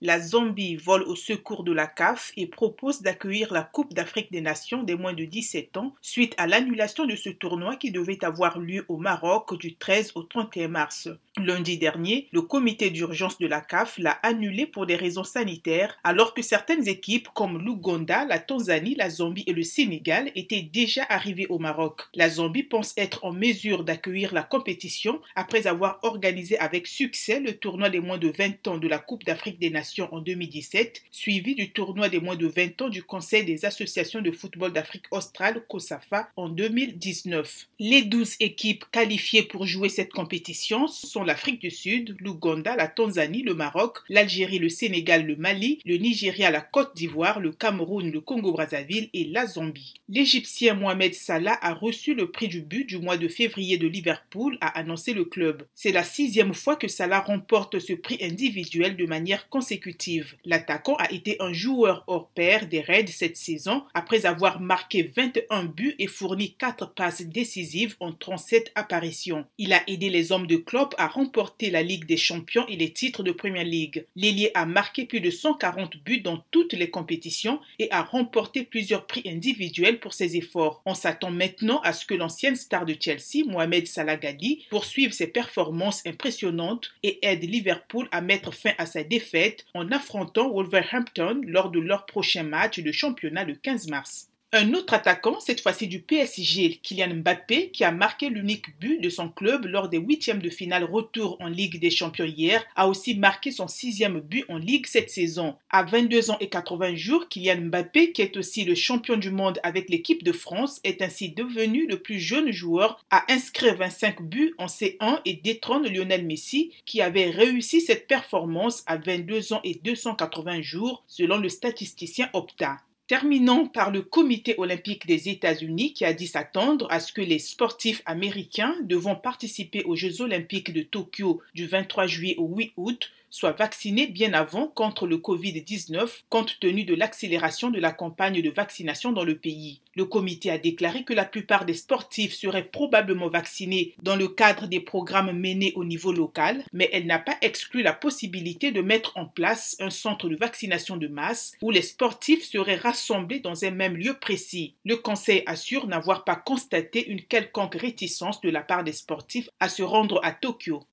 La Zambie vole au secours de la CAF et propose d'accueillir la Coupe d'Afrique des Nations des moins de 17 ans suite à l'annulation de ce tournoi qui devait avoir lieu au Maroc du 13 au 31 mars. Lundi dernier, le comité d'urgence de la CAF l'a annulé pour des raisons sanitaires alors que certaines équipes comme l'Ouganda, la Tanzanie, la Zambie et le Sénégal étaient déjà arrivées au Maroc. La Zambie pense être en mesure d'accueillir la compétition après avoir organisé avec succès le tournoi des moins de 20 ans de la Coupe d'Afrique des Nations en 2017, suivi du tournoi des moins de 20 ans du Conseil des associations de football d'Afrique australe, COSAFA, en 2019. Les 12 équipes qualifiées pour jouer cette compétition sont l'Afrique du Sud, l'Ouganda, la Tanzanie, le Maroc, l'Algérie, le Sénégal, le Mali, le Nigeria, la Côte d'Ivoire, le Cameroun, le Congo-Brazzaville et la Zambie. L'Égyptien Mohamed Salah a reçu le prix du but du mois de février de Liverpool, a annoncé le club. C'est la sixième fois que Salah remporte ce prix individuel de manière consécutive L'attaquant a été un joueur hors pair des Reds cette saison après avoir marqué 21 buts et fourni 4 passes décisives en 37 apparitions. Il a aidé les hommes de Klopp à remporter la Ligue des Champions et les titres de Premier League. L'ailier a marqué plus de 140 buts dans toutes les compétitions et a remporté plusieurs prix individuels pour ses efforts. On s'attend maintenant à ce que l'ancienne star de Chelsea, Mohamed Salah Ghali, poursuive ses performances impressionnantes et aide Liverpool à mettre fin à sa défaite en affrontant Wolverhampton lors de leur prochain match de championnat le 15 mars. Un autre attaquant, cette fois-ci du PSG, Kylian Mbappé, qui a marqué l'unique but de son club lors des huitièmes de finale retour en Ligue des Champions hier, a aussi marqué son sixième but en Ligue cette saison. À 22 ans et 80 jours, Kylian Mbappé, qui est aussi le champion du monde avec l'équipe de France, est ainsi devenu le plus jeune joueur à inscrire 25 buts en C1 et détrône Lionel Messi, qui avait réussi cette performance à 22 ans et 280 jours, selon le statisticien Opta. Terminons par le Comité olympique des États-Unis qui a dit s'attendre à ce que les sportifs américains devant participer aux Jeux olympiques de Tokyo du 23 juillet au 8 août soient vaccinés bien avant contre le Covid-19 compte tenu de l'accélération de la campagne de vaccination dans le pays. Le comité a déclaré que la plupart des sportifs seraient probablement vaccinés dans le cadre des programmes menés au niveau local, mais elle n'a pas exclu la possibilité de mettre en place un centre de vaccination de masse où les sportifs seraient rassemblés dans un même lieu précis. Le conseil assure n'avoir pas constaté une quelconque réticence de la part des sportifs à se rendre à Tokyo.